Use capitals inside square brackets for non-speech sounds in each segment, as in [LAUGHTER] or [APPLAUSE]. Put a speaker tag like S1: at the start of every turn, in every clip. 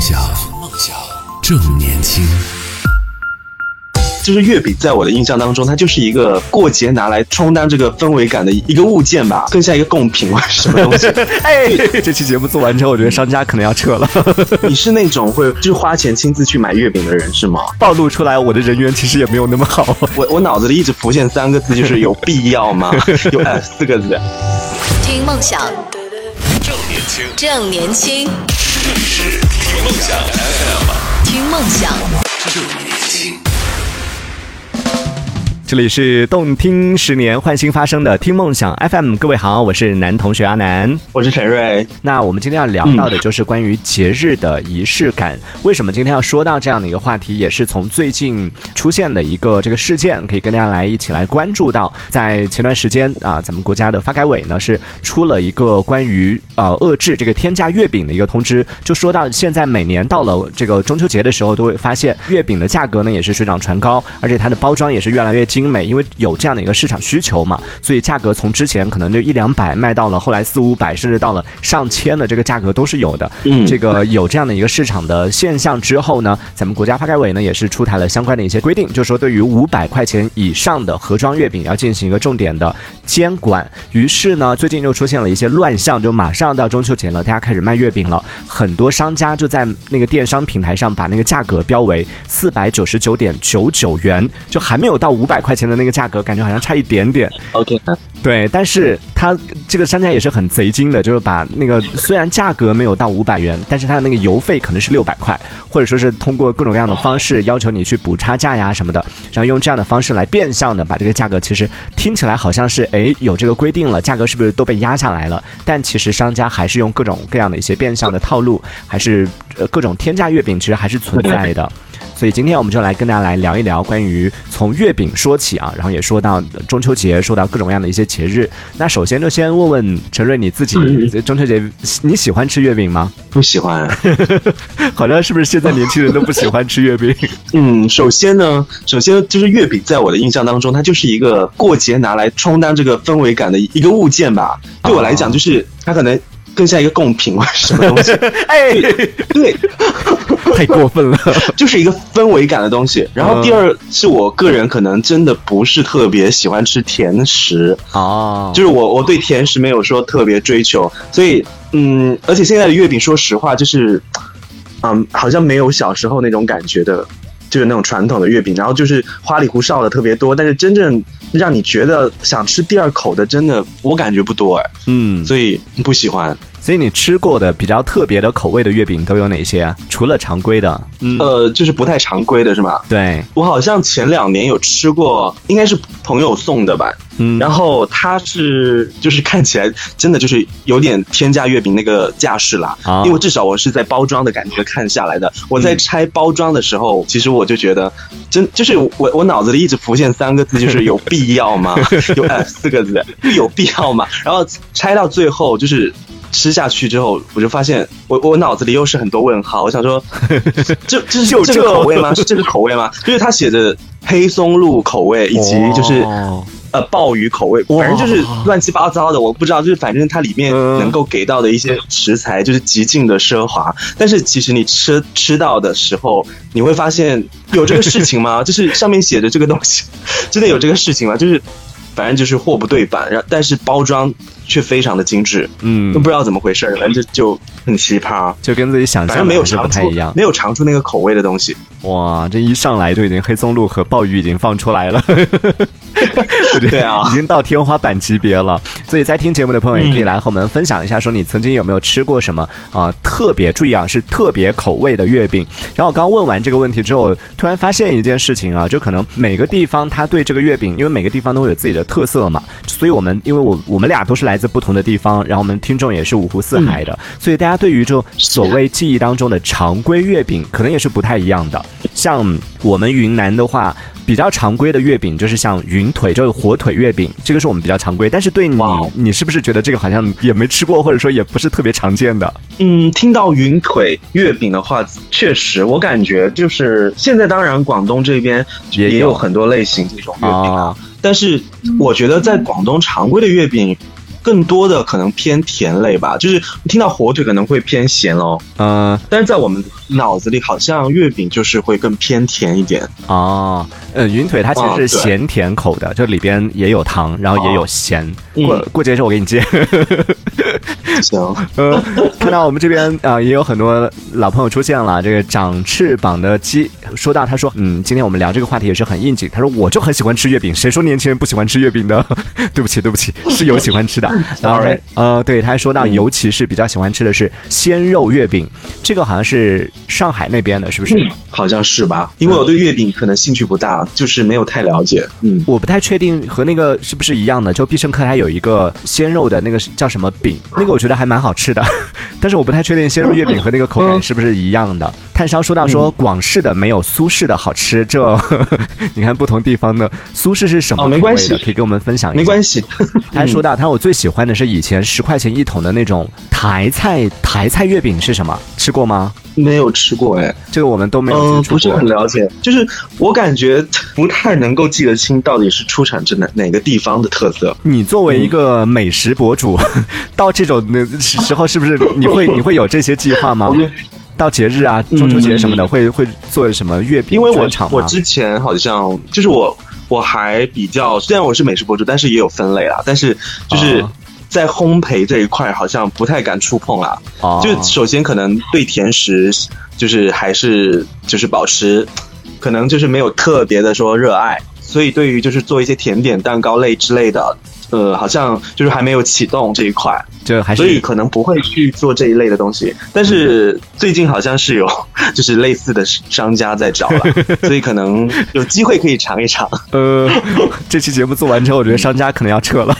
S1: 想，梦想正年轻。
S2: 就是月饼，在我的印象当中，它就是一个过节拿来充当这个氛围感的一个物件吧，更像一个贡品或者什么东西。[LAUGHS]
S3: 哎，这期节目做完之后，我觉得商家可能要撤了。[LAUGHS]
S2: 你是那种会就是花钱亲自去买月饼的人是吗？
S3: 暴露出来，我的人缘其实也没有那么好。
S2: 我我脑子里一直浮现三个字，就是有必要吗？[LAUGHS] 有呃四个字。
S4: 听梦想，
S1: 正年轻，
S4: 正年轻，
S1: 这里是听梦想 FM，
S4: 听梦想。
S1: 正年轻。
S3: 这里是动听十年换新发生的听梦想 FM，各位好，我是男同学阿南。
S2: 我是陈瑞。
S3: 那我们今天要聊到的就是关于节日的仪式感。为什么今天要说到这样的一个话题，也是从最近出现的一个这个事件，可以跟大家来一起来关注到。在前段时间啊，咱们国家的发改委呢是出了一个关于呃遏制这个天价月饼的一个通知，就说到现在每年到了这个中秋节的时候，都会发现月饼的价格呢也是水涨船高，而且它的包装也是越来越精美，因为有这样的一个市场需求嘛，所以价格从之前可能就一两百卖到了后来四五百，甚至到了上千的这个价格都是有的。
S2: 嗯
S3: 这个有这样的一个市场的现象之后呢，咱们国家发改委呢也是出台了相关的一些规定，就是说对于五百块钱以上的盒装月饼要进行一个重点的监管。于是呢，最近就出现了一些乱象，就马上到中秋节了，大家开始卖月饼了，很多商家就在那个电商平台上把那个价格标为四百九十九点九九元，就还没有到五百块钱的那个价格，感觉好像差一点点。
S2: OK，
S3: 对，但是他这个商家也是很贼精的，就是把那个虽然价格没有到五百元，但是他的那个邮费可能是六百块，或者说是通过各种各样的方式要求你去补差价呀什么的，然后用这样的方式来变相的把这个价格，其实听起来好像是哎有这个规定了，价格是不是都被压下来了？但其实商家还是用各种各样的一些变相的套路，还是呃各种天价月饼，其实还是存在的。所以今天我们就来跟大家来聊一聊关于从月饼说起啊，然后也说到中秋节，说到各种各样的一些节日。那首先就先问问陈瑞你自己，中秋节你喜欢吃月饼吗？
S2: 不喜欢。
S3: 好像是不是现在年轻人都不喜欢吃月饼？
S2: 嗯，首先呢，首先就是月饼，在我的印象当中，它就是一个过节拿来充当这个氛围感的一个物件吧。对我来讲，就是它可能更像一个贡品或者 [LAUGHS] 什么东西。[LAUGHS]
S3: 哎，
S2: 对，[LAUGHS]
S3: 太过分了。
S2: 就是一个氛围感的东西。然后第二是我个人可能真的不是特别喜欢吃甜食，
S3: 啊，
S2: 就是我我对甜食没有说特别追求，所以嗯，而且现在的月饼，说实话就是，嗯，好像没有小时候那种感觉的。就是那种传统的月饼，然后就是花里胡哨的特别多，但是真正让你觉得想吃第二口的，真的我感觉不多哎，
S3: 嗯，
S2: 所以不喜欢。
S3: 所以你吃过的比较特别的口味的月饼都有哪些啊？除了常规的，嗯，
S2: 呃，就是不太常规的是吗？
S3: 对，
S2: 我好像前两年有吃过，应该是朋友送的吧。
S3: 嗯，
S2: 然后它是就是看起来真的就是有点天价月饼那个架势啦，
S3: 啊
S2: 因为至少我是在包装的感觉看下来的。我
S3: 嗯
S2: 在拆包装的时候，其实我就觉得真就是我我脑子里一直浮现三个字，就是有必要吗？[LAUGHS] 有呃四个字，有必要吗？然后拆到最后就是。吃下去之后，我就发现我我脑子里又是很多问号。我想说，[LAUGHS] 这这是这
S3: 就这
S2: 个口味吗？[LAUGHS] 是这个口味吗？就是它写着黑松露口味，以及就是、
S3: 哦
S2: 呃鲍鱼口味，反正就是乱七八糟的，我不知道，就是反正它里面
S3: 嗯
S2: 能够给到的一些食材就是极尽的奢华，但是其实你吃吃到的时候，你会发现有这个事情吗？[LAUGHS] 就是上面写着这个东西，真的有这个事情吗？就是反正就是货不对版，然后但是包装却非常的精致，
S3: 嗯
S2: 都，不知道怎么回事，反正就就很奇葩。
S3: 就跟自己想
S2: 反正没有尝出
S3: 太一样。
S2: 没有尝出那个口味的东西。
S3: 哇，这一上来就已经黑松露和鲍鱼已经放出来了，我觉得
S2: 对啊
S3: 已经到天花板级别了。所以在听节目的朋友也可以来和我们分享一下，说你曾经有没有吃过什么啊、特别注意啊是特别口味的月饼。然后我刚问完这个问题之后，突然发现一件事情啊，就可能每个地方它对这个月饼，因为每个地方都会有自己的特色嘛，所以我们因为我我们俩都是来自不同的地方，然后我们听众也是五湖四海的，所以大家对于这所谓记忆当中的常规月饼，可能也是不太一样的。像我们云南的话，比较常规的月饼就是像云腿，就是火腿月饼，这个是我们比较常规。但是对你你是不是觉得这个好像也没吃过，或者说也不是特别常见的？
S2: 嗯，听到云腿月饼的话，确实我感觉就是现在，当然广东这边
S3: 也有
S2: 很多类型这种月饼啊，
S3: 啊，
S2: 但是我觉得在广东常规的月饼。更多的可能偏甜类吧，就是听到火腿可能会偏咸哦，
S3: 嗯、
S2: 但是在我们脑子里好像月饼就是会更偏甜一点。
S3: 哦，呃，云腿它其实是咸甜口的，就里边也有糖，然后也有咸。
S2: 嗯
S3: 过过节的时候我给你接。[LAUGHS]
S2: 行，
S3: 呃，看到我们这边啊、呃也有很多老朋友出现了。这个长翅膀的鸡说到，他说，嗯，今天我们聊这个话题也是很应景。他说，我就很喜欢吃月饼，谁说年轻人不喜欢吃月饼的？[LAUGHS] 对不起，对不起，是有喜欢吃的。[LAUGHS] 然后
S2: Sorry
S3: 呃，对，他还说到，
S2: 嗯
S3: 尤其是比较喜欢吃的是鲜肉月饼，这个好像是上海那边的，是不是？
S2: 好像是吧？因为我对月饼可能兴趣不大，就是没有太了解。嗯，
S3: 我不太确定和那个是不是一样的，就必胜客它有一个鲜肉的那个叫什么饼，那个我觉得还蛮好吃的，[LAUGHS] 但是我不太确定鲜肉月饼和那个口感是不是一样的。炭烧说到说广式的没有苏式的好吃，这 [LAUGHS] 你看不同地方的苏式是什么
S2: 哦没关系
S3: 口味的可以跟我们分享一下。
S2: 没关系。[LAUGHS]
S3: 他还说到，他说我最喜欢的是以前十块钱一桶的那种台菜台菜月饼是什么？吃过吗？
S2: 没有吃过哎，
S3: 这个我们都没有过。
S2: 不是很了解。就是我感觉不太能够记得清到底是出产自哪哪个地方的特色。
S3: 你作为一个美食博主，[LAUGHS] 到这种的时候，是不是你会 [LAUGHS] 你会有这些计划吗？到节日啊，中秋节什么的，会会做什么月饼
S2: 因为我？我之前好像就是我我还比较，虽然我是美食博主，但是也有分类啊。但是就是
S3: 哦
S2: 在烘焙这一块，好像不太敢触碰啦。
S3: 哦
S2: 就首先可能对甜食，就是还是就是保持，可能就是没有特别的说热爱，所以对于就是做一些甜点、蛋糕类之类的。呃，好像就是还没有启动这一块，
S3: 就还是
S2: 所以可能不会去做这一类的东西。但是最近好像是有就是类似的商家在找了，[LAUGHS] 所以可能有机会可以尝一尝。
S3: 呃，这期节目做完之后，我觉得商家可能要撤了。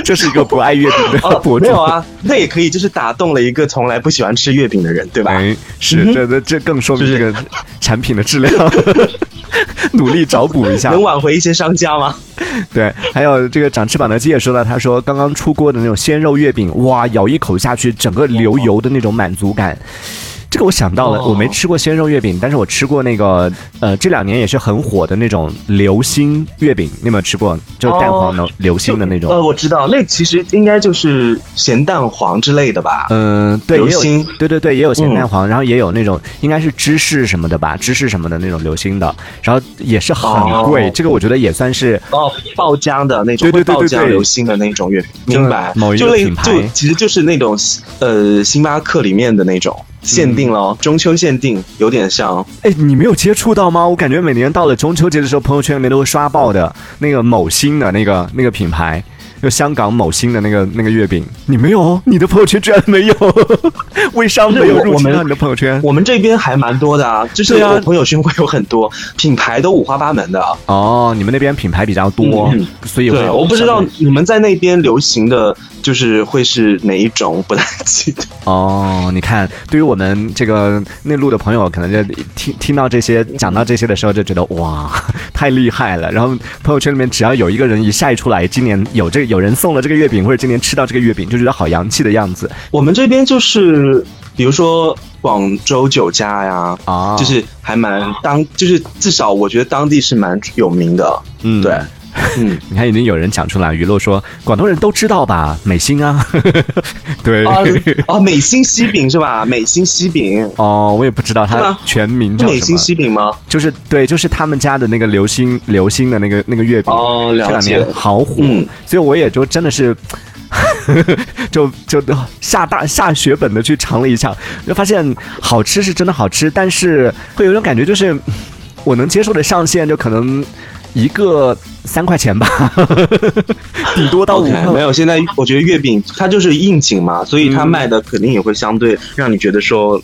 S3: [LAUGHS] 这是一个不爱月饼的
S2: 哦，
S3: 博主。
S2: 没有啊，那也可以，就是打动了一个从来不喜欢吃月饼的人，对吧？
S3: 哎，是这这这更说明这个产品的质量。[LAUGHS] 努力找补一下，
S2: 能挽回一些商家吗？
S3: 对，还有这个长翅膀的鸡也说了，他说刚刚出锅的那种鲜肉月饼，哇，咬一口下去，整个流油的那种满足感。这个我想到了，
S2: 哦
S3: 我没吃过鲜肉月饼，但是我吃过那个呃这两年也是很火的那种流心月饼，你有没有吃过？就蛋黄流流心的那种。
S2: 呃，我知道，那其实应该就是咸蛋黄之类的吧？
S3: 嗯，对，也有
S2: 流心，
S3: 对对对，也有咸蛋黄，然后也有那种应该是芝士什么的吧，芝士什么的那种流心的，然后也是很贵，
S2: 哦
S3: 这个我觉得也算是
S2: 哦，爆浆的那种，
S3: 对对对对
S2: 流心的那种月饼，明白？
S3: 某一个品牌
S2: 就其实就是那种呃星巴克里面的那种限定咯，中秋限定，有点像。
S3: 哎，你没有接触到吗？我感觉每年到了中秋节的时候，朋友圈里面都会刷爆的那个某星的那个那个品牌，就香港某星的那个那个月饼，你没有？你的朋友圈居然没有？[LAUGHS] 微商没有入侵到你的朋友圈？
S2: 我们这边还蛮多的啊，就是我朋友圈会有很多品牌都五花八门的。
S3: 哦，你们那边品牌比较多，
S2: 嗯
S3: 所以会
S2: 我不知道你们在那边流行的就是会是哪一种，不太记得。[LAUGHS]
S3: 哦，你看，对于我们这个内陆的朋友，可能就听听到这些讲到这些的时候，就觉得哇，[LAUGHS] 太厉害了。然后朋友圈里面只要有一个人一晒出来，今年有这有人送了这个月饼，或者今年吃到这个月饼，就觉得好洋气的样子
S2: 我们这边就是，比如说广州酒家呀，
S3: 啊。
S2: 就是还蛮当，就是至少我觉得当地是蛮有名的。
S3: 嗯
S2: 对，嗯，
S3: 你看，已经有人讲出来，娱乐说广东人都知道吧，美心啊，[LAUGHS] 对。
S2: 啊哦，美心西饼是吧？美心西饼，
S3: 哦，我也不知道它全名叫
S2: 美心，西饼吗？
S3: 就是对，就是他们家的那个流星流星的那个那个月饼，
S2: 哦了
S3: 这两
S2: 解
S3: 年好火，
S2: 嗯
S3: 所以我也就真的是。[LAUGHS] 就就下大下血本的去尝了一下，就发现好吃是真的好吃，但是会有一种感觉，就是我能接受的上限就可能一个三块钱吧，[LAUGHS] 顶多到五块。
S2: 没有。现在我觉得月饼它就是应景嘛，所以它卖的肯定也会相对让你觉得说，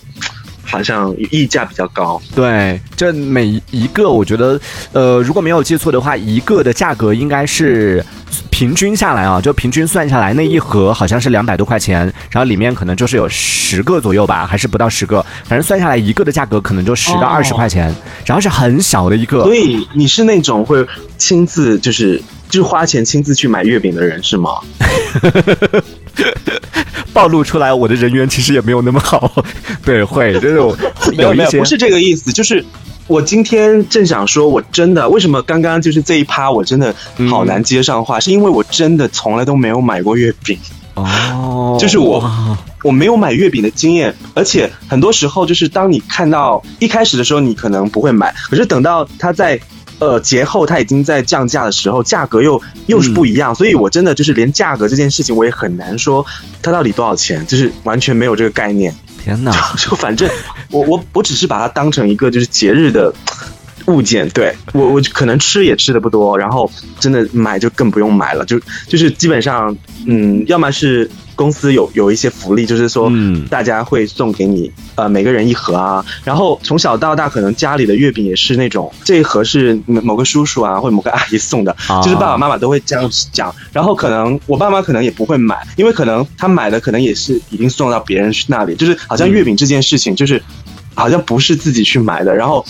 S2: 好像溢价比较高。
S3: 对，这每一个我觉得，呃，如果没有记错的话，一个的价格应该是平均下来啊，就平均算下来，那一盒好像是两百多块钱，然后里面可能就是有十个左右吧，还是不到十个，反正算下来一个的价格可能就十到
S2: 哦
S3: 二十块钱，然后是很小的一个
S2: 所。以你是那种会亲自就是就是花钱亲自去买月饼的人是吗？[LAUGHS]
S3: 暴露出来，我的人缘其实也没有那么好。[LAUGHS] 对，会就是我 [LAUGHS] 有一些
S2: 不是这个意思，就是。我今天正想说，我真的为什么刚刚就是这一趴，我真的好难接上话，是因为我真的从来都没有买过月饼。
S3: 哦，
S2: 就是我我没有买月饼的经验，而且很多时候就是当你看到一开始的时候，你可能不会买，可是等到它在呃节后它已经在降价的时候，价格又又是不一样，所以我真的就是连价格这件事情我也很难说它到底多少钱，就是完全没有这个概念。
S3: 天哪！[LAUGHS]
S2: 就反正 [LAUGHS] 我我我只是把它当成一个就是节日的物件，对我我可能吃也吃的不多，然后真的买就更不用买了，就就是基本上嗯，要么是公司有有一些福利，就是说
S3: 嗯。
S2: 大家会送给你呃每个人一盒啊，然后从小到大可能家里的月饼也是那种这一盒是某某个叔叔啊或者某个阿姨送的，
S3: 啊。
S2: 就是爸爸妈妈都会这样讲，然后可能我爸妈可能也不会买，因为可能他买的可能也是已经送到别人那里，就是好像月饼这件事情就是好像不是自己去买的，然后。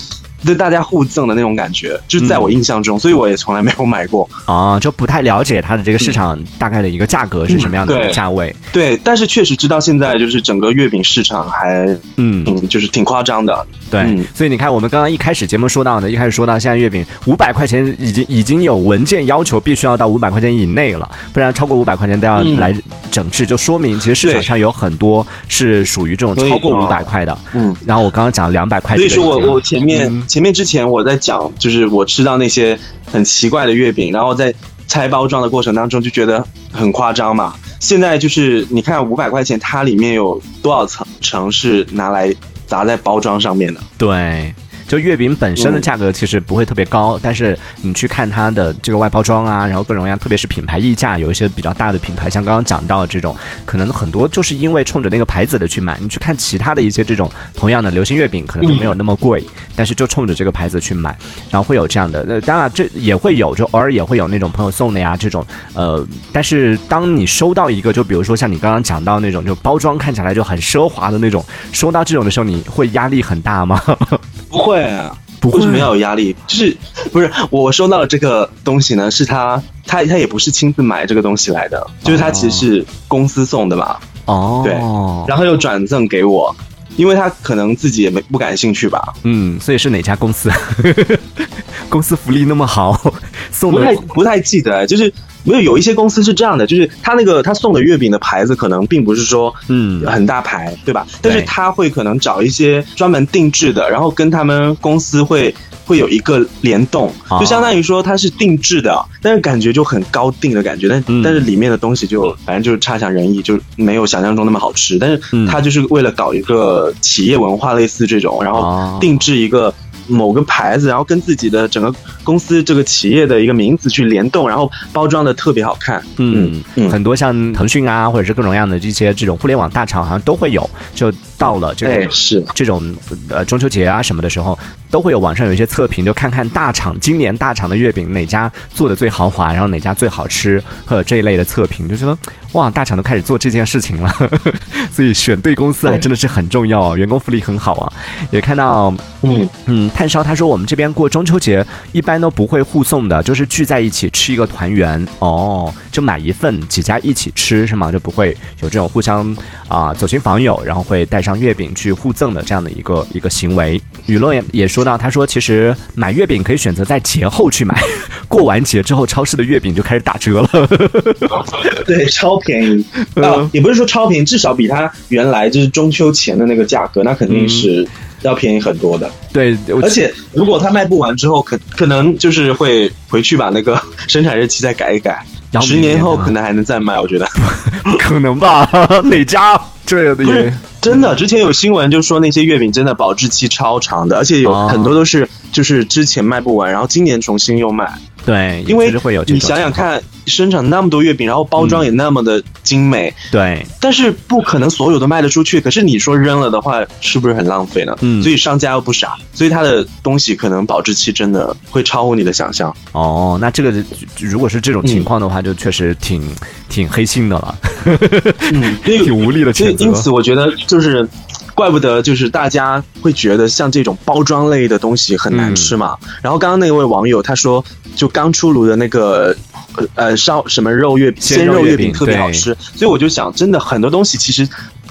S2: 就大家互赠的那种感觉，就是在我印象中，所以我也从来没有买过。[LAUGHS]
S3: 哦，就不太了解它的这个市场大概的一个价格是什么样的价位。
S2: 对，但是确实知道现在就是整个月饼市场还
S3: 嗯，
S2: 挺就是挺夸张的。
S3: 对，
S2: 嗯
S3: 所以你看，我们刚刚一开始节目说到的，一开始说到现在月饼五百块钱已经已经有文件要求必须要到五百块钱以内了，不然超过五百块钱都要
S2: 嗯
S3: 来整治，就说明其实市场上有很多是属于这种超过五百块的。
S2: 嗯，
S3: 然后我刚刚讲两百块
S2: 所以说我我前面、
S3: 嗯
S2: 前面之前我在讲，就是我吃到那些很奇怪的月饼，然后在拆包装的过程当中就觉得很夸张嘛。现在就是你看五百块钱，它里面有多少层层是拿来砸在包装上面的？
S3: 对。就月饼本身的
S2: 嗯
S3: 价格其实不会特别高，但是你去看它的这个外包装啊，然后各种各样，特别是品牌溢价，有一些比较大的品牌，像刚刚讲到的这种，可能很多就是因为冲着那个牌子的去买。你去看其他的一些这种同样的流行月饼，可能就没有那么贵，但是就冲着这个牌子去买，然后会有这样的。那，当然这也会有，就偶尔也会有那种朋友送的呀这种，呃，但是当你收到一个，就比如说像你刚刚讲到那种，就包装看起来就很奢华的那种，收到这种的时候，你会压力很大吗？
S2: 不会。啊，
S3: 不会。
S2: 为什么要有压力？就是不是我我收到的这个东西呢？是他他他也不是亲自买这个东西来的，就是他其实是公司送的嘛，
S3: 哦，
S2: 对。然后又转赠给我，因为他可能自己也没不感兴趣吧，
S3: 嗯，所以是哪家公司？[LAUGHS] 公司福利那么好，送的不
S2: 太不太记得，就是没有有一些公司是这样的，就是他那个他送的月饼的牌子可能并不是说
S3: 嗯
S2: 很大牌，对吧？但是他会可能找一些专门定制的，然后跟他们公司会。会有一个联动，
S3: 啊
S2: 就相当于说它是定制的，但是感觉就很高定的感觉，但、
S3: 嗯
S2: 但是里面的东西就反正就是差强人意，就没有想象中那么好吃。但
S3: 嗯
S2: 是它就是为了搞一个企业文化，类似这种，然
S3: 哦
S2: 后定制一个某个牌子，然后跟自己的整个公司这个企业的一个名字去联动，然后包装的特别好看。
S3: 嗯
S2: 嗯
S3: 很多像腾讯啊，或者是各种各样的这些这种互联网大厂，好像都会有。就到了这个
S2: 哎是
S3: 这种呃中秋节啊什么的时候，都会有网上有一些测评，就看看大厂今年大厂的月饼哪家做的最豪华，然后哪家最好吃，或者这一类的测评，就觉得哇，大厂都开始做这件事情了，[LAUGHS] 所以选对公司还真的是很重要啊，员工福利很好啊。也看到
S2: 嗯，
S3: 嗯，炭烧他说我们这边过中秋节一般都不会互送的，就是聚在一起吃一个团圆哦，就买一份，几家一起吃是吗？就不会有这种互相啊、走亲访友，然后会带上月饼去互赠的这样的一个一个行为。雨落也也说到，他说其实买月饼可以选择在节后去买，[LAUGHS] 过完节之后超市的月饼就开始打折了。[LAUGHS]
S2: 对，超便宜
S3: 嗯
S2: 啊，也不是说超便宜，至少比它原来就是中秋前的那个价格，那肯定是要便宜很多的。
S3: 对，
S2: 而且如果它卖不完之后，可可能就是会回去把那个 [LAUGHS] 生产日期再改一改
S3: 然，后
S2: 十
S3: 年
S2: 后可能还能再卖，我觉得。
S3: 可能吧？哪家这的
S2: 不是
S3: 也
S2: 真的，之前有新闻就说那些月饼真的保质期超长的，而且有
S3: 哦
S2: 很多都是就是之前卖不完，然后今年重新又卖。
S3: 对，
S2: 因为
S3: 会有
S2: 你想想看，生产那么多月饼，然后包装也那么的精美，
S3: 对，
S2: 但是不可能所有都卖得出去。可是你说扔了的话，是不是很浪费呢？
S3: 嗯
S2: 所以商家又不傻，所以他的东西可能保质期真的会超乎你的想象。
S3: 哦，那这个如果是这种情况的话，就确实挺挺黑心的了，
S2: 嗯，[LAUGHS]
S3: 挺无力的谴责。
S2: 所以因此，我觉得就是。怪不得就是大家会觉得像这种包装类的东西很难吃嘛。然后刚刚那位网友他说，就刚出炉的那个呃呃烧什么肉月鲜
S3: 鲜肉月饼
S2: 特别好吃，所以我就想，真的很多东西其实。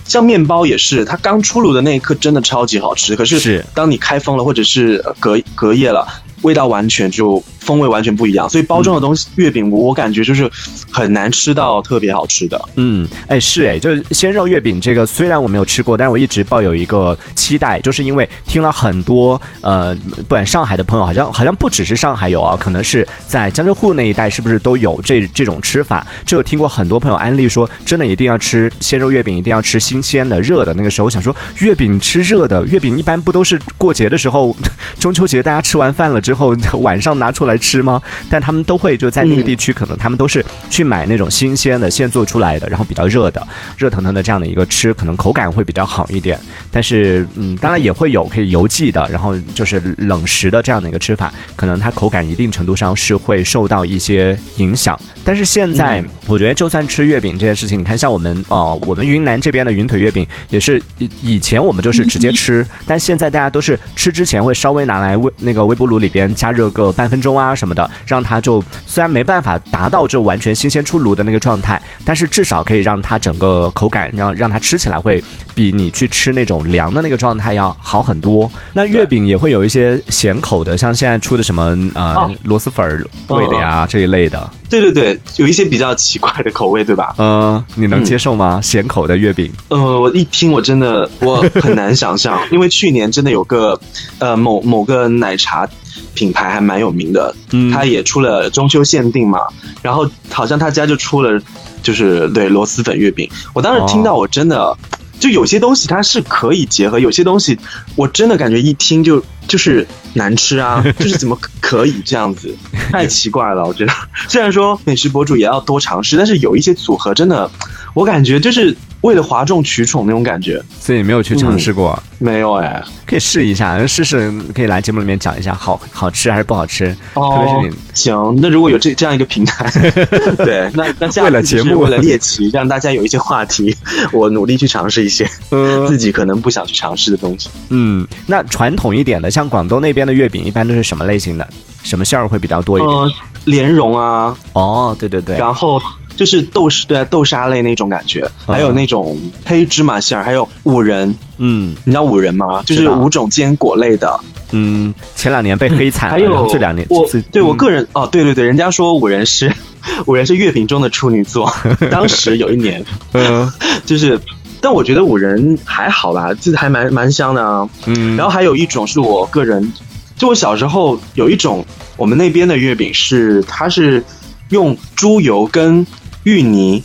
S2: 像面包也是，它刚出炉的那一刻真的超级好吃，可是
S3: 是
S2: 当你开封了或者是呃隔隔夜了，味道完全就风味完全不一样。所以包装的东西月饼，我感觉就是很难吃到特别好吃的。
S3: 嗯，哎，是哎，就是鲜肉月饼这个，虽然我没有吃过，但是我一直抱有一个期待，就是因为听了很多呃，不管上海的朋友，好像好像不只是上海有啊，可能是在江浙沪那一带，是不是都有这这种吃法？就有听过很多朋友安利说，真的一定要吃鲜肉月饼，一定要吃新鲜的、热的。那个时候我想说，月饼吃热的，月饼一般不都是过节的时候，中秋节大家吃完饭了之后晚上拿出来吃吗？但他们都会就在那个地区，可能他们都是去买那种新鲜的、现做出来的，然后比较热的、热腾腾的这样的一个吃，可能口感会比较好一点。但是，嗯，当然也会有可以邮寄的，然后就是冷食的这样的一个吃法，可能它口感一定程度上是会受到一些影响。但是现在，我觉得就算吃月饼这件事情，你看像我们哦、我们云南这边的云腿月饼也是以以前我们就是直接吃，但现在大家都是吃之前会稍微拿来微那个微波炉里边加热个半分钟啊什么的，让它就虽然没办法达到就完全新鲜出炉的那个状态，但是至少可以让它整个口感让让它吃起来会比你去吃那种凉的那个状态要好很多。那月饼也会有一些咸口的，像现在出的什么呃
S2: 哦
S3: 螺蛳粉儿味的呀、这一类的，
S2: 对对对，有一些比较奇怪的口味，对吧？
S3: 呃，你能接受吗？咸口的月饼？
S2: 呃，我一听我真的我很难想象，[LAUGHS] 因为去年真的有个呃某某个奶茶品牌还蛮有名的，
S3: 嗯
S2: 它也出了中秋限定嘛，然后好像他家就出了就是对螺蛳粉月饼，我当时听到我真的。就有些东西它是可以结合，有些东西我真的感觉一听就就是难吃啊，[LAUGHS] 就是怎么可以这样子，太奇怪了。我觉得虽然说美食博主也要多尝试，但是有一些组合真的，我感觉就是为了哗众取宠那种感觉。
S3: 所以你没有去尝试过，
S2: 没有哎，
S3: 可以试一下，试试可以来节目里面讲一下好好吃还是不好吃，特别是你
S2: 行，那如果有这这样一个平台，[LAUGHS] 对，那那下次
S3: 为了节目
S2: 就是为了猎奇，让大家有一些话题，[LAUGHS] 我努力去尝试一些
S3: 呃 [LAUGHS]
S2: 自己可能不想去尝试的东西。
S3: 嗯，那传统一点的，像广东那边的月饼，一般都是什么类型的？什么馅儿会比较多一点？
S2: 呃，莲蓉啊，
S3: 哦，对对对，
S2: 然后就是豆沙对豆沙类那种感觉，还有那种黑芝麻馅儿，还有五仁，
S3: 嗯
S2: 你知道五仁吗？就是五种坚果类的。
S3: 嗯，前两年被黑惨了，
S2: 还有
S3: 这两年
S2: 我对我
S3: 嗯
S2: 个人哦，对对对，人家说五仁是 [LAUGHS] 五仁是月饼中的处女座。[LAUGHS] 当时有一年，
S3: 嗯 [LAUGHS]
S2: 就是，但我觉得五仁还好吧，就是还蛮蛮香的啊。
S3: 嗯，
S2: 然后还有一种是我个人，就我小时候有一种我们那边的月饼是，它是用猪油跟芋泥，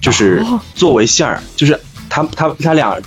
S2: 就是
S3: 哦
S2: 作为馅儿，就是它它它俩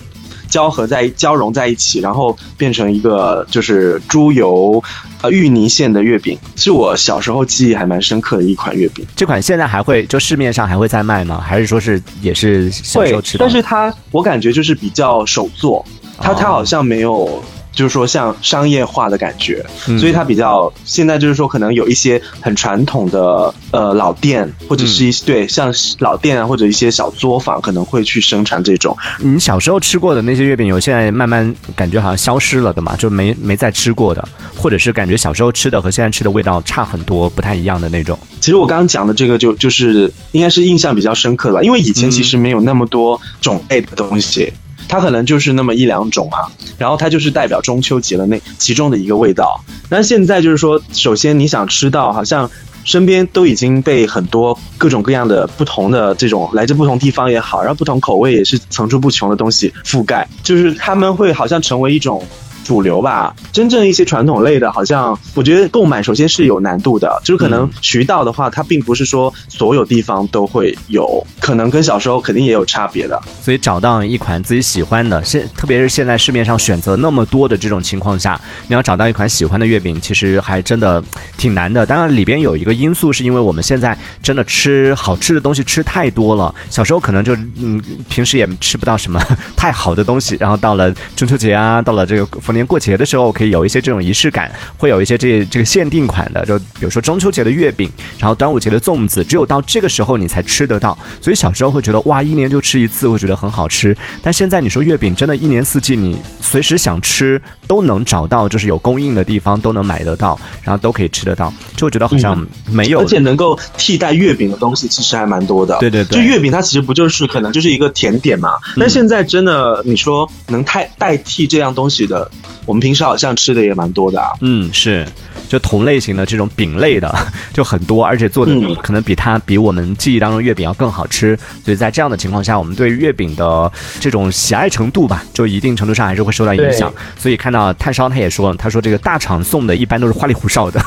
S2: 交合在交融在一起，然后变成一个就是猪油呃芋泥馅的月饼，是我小时候记忆还蛮深刻的一款月饼。
S3: 这款现在还会就市面上还会再卖吗？还是说是也是小时候吃的？
S2: 但是它我感觉就是比较手做，它它
S3: 哦
S2: 好像没有。就是说，像商业化的感觉，
S3: 嗯。
S2: 所以它比较现在就是说，可能有一些很传统的呃老店，或者是一些、对像老店啊，或者一些小作坊，可能会去生产这种。
S3: 你小时候吃过的那些月饼，有现在慢慢感觉好像消失了的嘛，就没没再吃过的，或者是感觉小时候吃的和现在吃的味道差很多，不太一样的那种。
S2: 其实我刚刚讲的这个就就是应该是印象比较深刻了，因为以前其实没有那么多种类的东西，它可能就是那么一两种啊，然后它就是代表中秋节的那其中的一个味道。那现在就是说，首先你想吃到，好像身边都已经被很多各种各样的不同的这种来自不同地方也好，然后不同口味也是层出不穷的东西覆盖，就是他们会好像成为一种。主流吧，真正一些传统类的，好像我觉得购买首先是有难度的，就是可能渠道的话，它并不是说所有地方都会有，可能跟小时候肯定也有差别的。
S3: 所以找到一款自己喜欢的，现特别是现在市面上选择那么多的这种情况下，你要找到一款喜欢的月饼，其实还真的挺难的。当然里边有一个因素，是因为我们现在真的吃好吃的东西吃太多了，小时候可能就嗯平时也吃不到什么太好的东西，然后到了中秋节啊，到了这个逢年过节的时候，可以有一些这种仪式感，会有一些这这个限定款的，就比如说中秋节的月饼，然后端午节的粽子，只有到这个时候你才吃得到。所以小时候会觉得哇，一年就吃一次，会觉得很好吃。但现在你说月饼，真的一年四季你随时想吃都能找到，就是有供应的地方都能买得到，然后都可以吃得到，就会觉得好像没有。
S2: 而且能够替代月饼的东西其实还蛮多的。
S3: 对对对
S2: 就月饼它其实不就是可能就是一个甜点嘛？但现在真的你说能太代替这样东西的，我们平时好像吃的也蛮多的啊。
S3: 嗯，是，就同类型的这种饼类的 [LAUGHS] 就很多，而且做的
S2: 嗯
S3: 可能比它比我们记忆当中月饼要更好吃。所以在这样的情况下，我们对月饼的这种喜爱程度吧，就一定程度上还是会受到影响。所以看到炭烧他也说了，他说这个大厂送的一般都是花里胡哨的，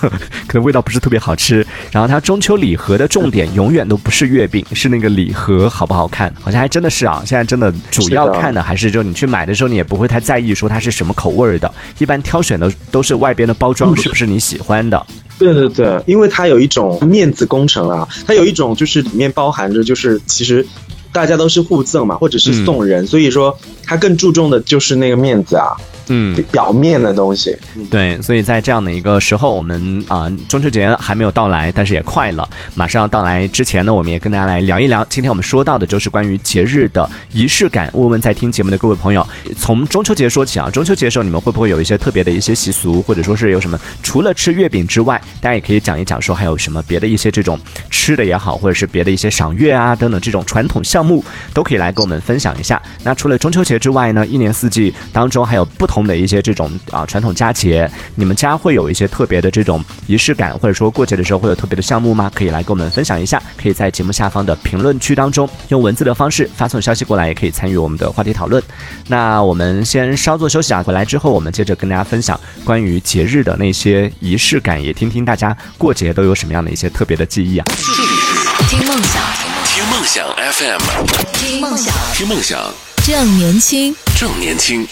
S3: 可能味道不是特别好吃。然后他中秋礼盒的重点永远都不是月饼，是那个礼盒好不好看，好像还真的是啊。现在真的主要看的还是就你去买的时候，你也不会太在意说它是什么口味儿的，一般挑选的都是外边的包装是不是你喜欢的。
S2: 对对对，因为它有一种面子工程啊，它有一种就是里面包含着就是其实大家都是互赠嘛，或者是送人，所以说它更注重的就是那个面子啊，
S3: 嗯，
S2: 表面的东西。
S3: 对，所以在这样的一个时候，我们啊、中秋节还没有到来，但是也快了，马上要到来之前呢，我们也跟大家来聊一聊。今天我们说到的就是关于节日的仪式感。问问在听节目的各位朋友，从中秋节说起啊，中秋节的时候你们会不会有一些特别的一些习俗，或者说是有什么？除了吃月饼之外，大家也可以讲一讲说还有什么别的一些这种吃的也好，或者是别的一些赏月啊等等这种传统项目，都可以来跟我们分享一下。那除了中秋节之外呢，一年四季当中还有不同的一些这种啊传统佳节，你们家会有一些特别的这种仪式感，或者说过节的时候会有特别的项目吗？可以来跟我们分享一下，可以在节目下方的评论区当中用文字的方式发送消息过来，也可以参与我们的话题讨论。那我们先稍作休息啊，回来之后我们接着跟大家分享关于节日的那些仪式感，也听听大家过节都有什么样的一些特别的记忆啊。
S4: 听梦想，
S1: 听梦想 FM，
S4: 听梦想，
S1: 听梦想
S4: 正年轻。
S1: 正年轻。